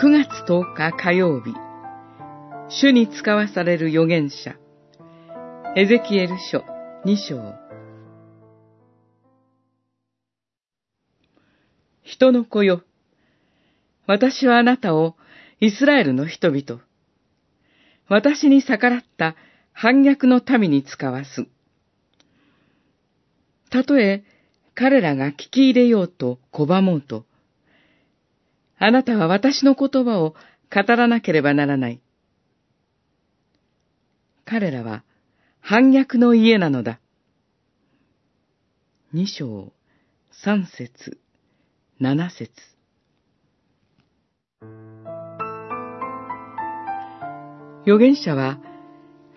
9月10日火曜日、主に使わされる預言者、エゼキエル書2章。人の子よ、私はあなたをイスラエルの人々、私に逆らった反逆の民に使わす。たとえ彼らが聞き入れようと拒もうと、あなたは私の言葉を語らなければならない。彼らは反逆の家なのだ。二章、三節、七節。預言者は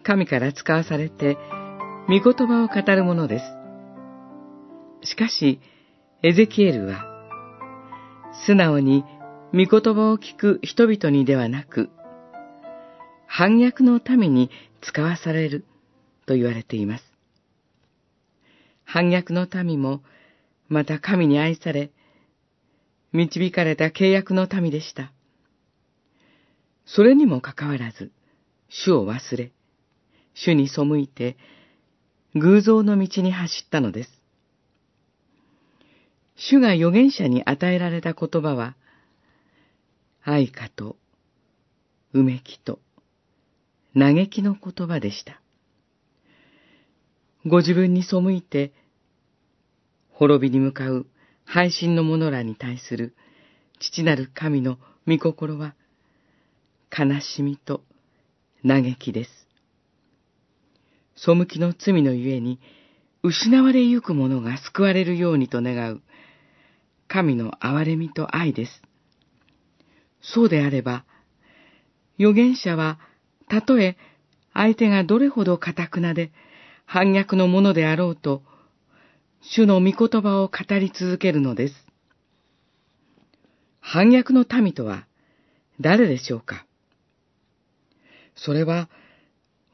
神から使わされて御言葉を語るものです。しかし、エゼキエルは素直に御言葉を聞く人々にではなく、反逆の民に使わされると言われています。反逆の民も、また神に愛され、導かれた契約の民でした。それにもかかわらず、主を忘れ、主に背いて、偶像の道に走ったのです。主が預言者に与えられた言葉は、愛花と、うめきと、嘆きの言葉でした。ご自分に背いて、滅びに向かう配信の者らに対する父なる神の御心は、悲しみと嘆きです。背きの罪のゆえに、失われゆく者が救われるようにと願う、神の憐れみと愛です。そうであれば、預言者は、たとえ相手がどれほど堅くなで、反逆のものであろうと、主の御言葉を語り続けるのです。反逆の民とは誰でしょうかそれは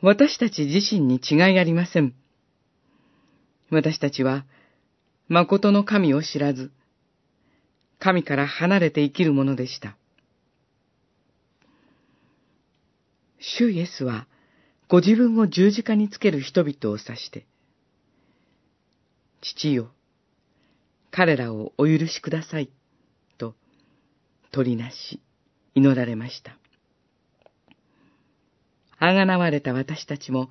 私たち自身に違いありません。私たちは誠の神を知らず、神から離れて生きるものでした。主イエスは、ご自分を十字架につける人々を指して、父よ、彼らをお許しください、と、取りなし、祈られました。あがなわれた私たちも、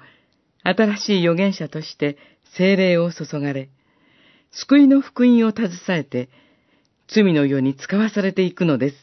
新しい預言者として精霊を注がれ、救いの福音を携えて、罪の世に使わされていくのです。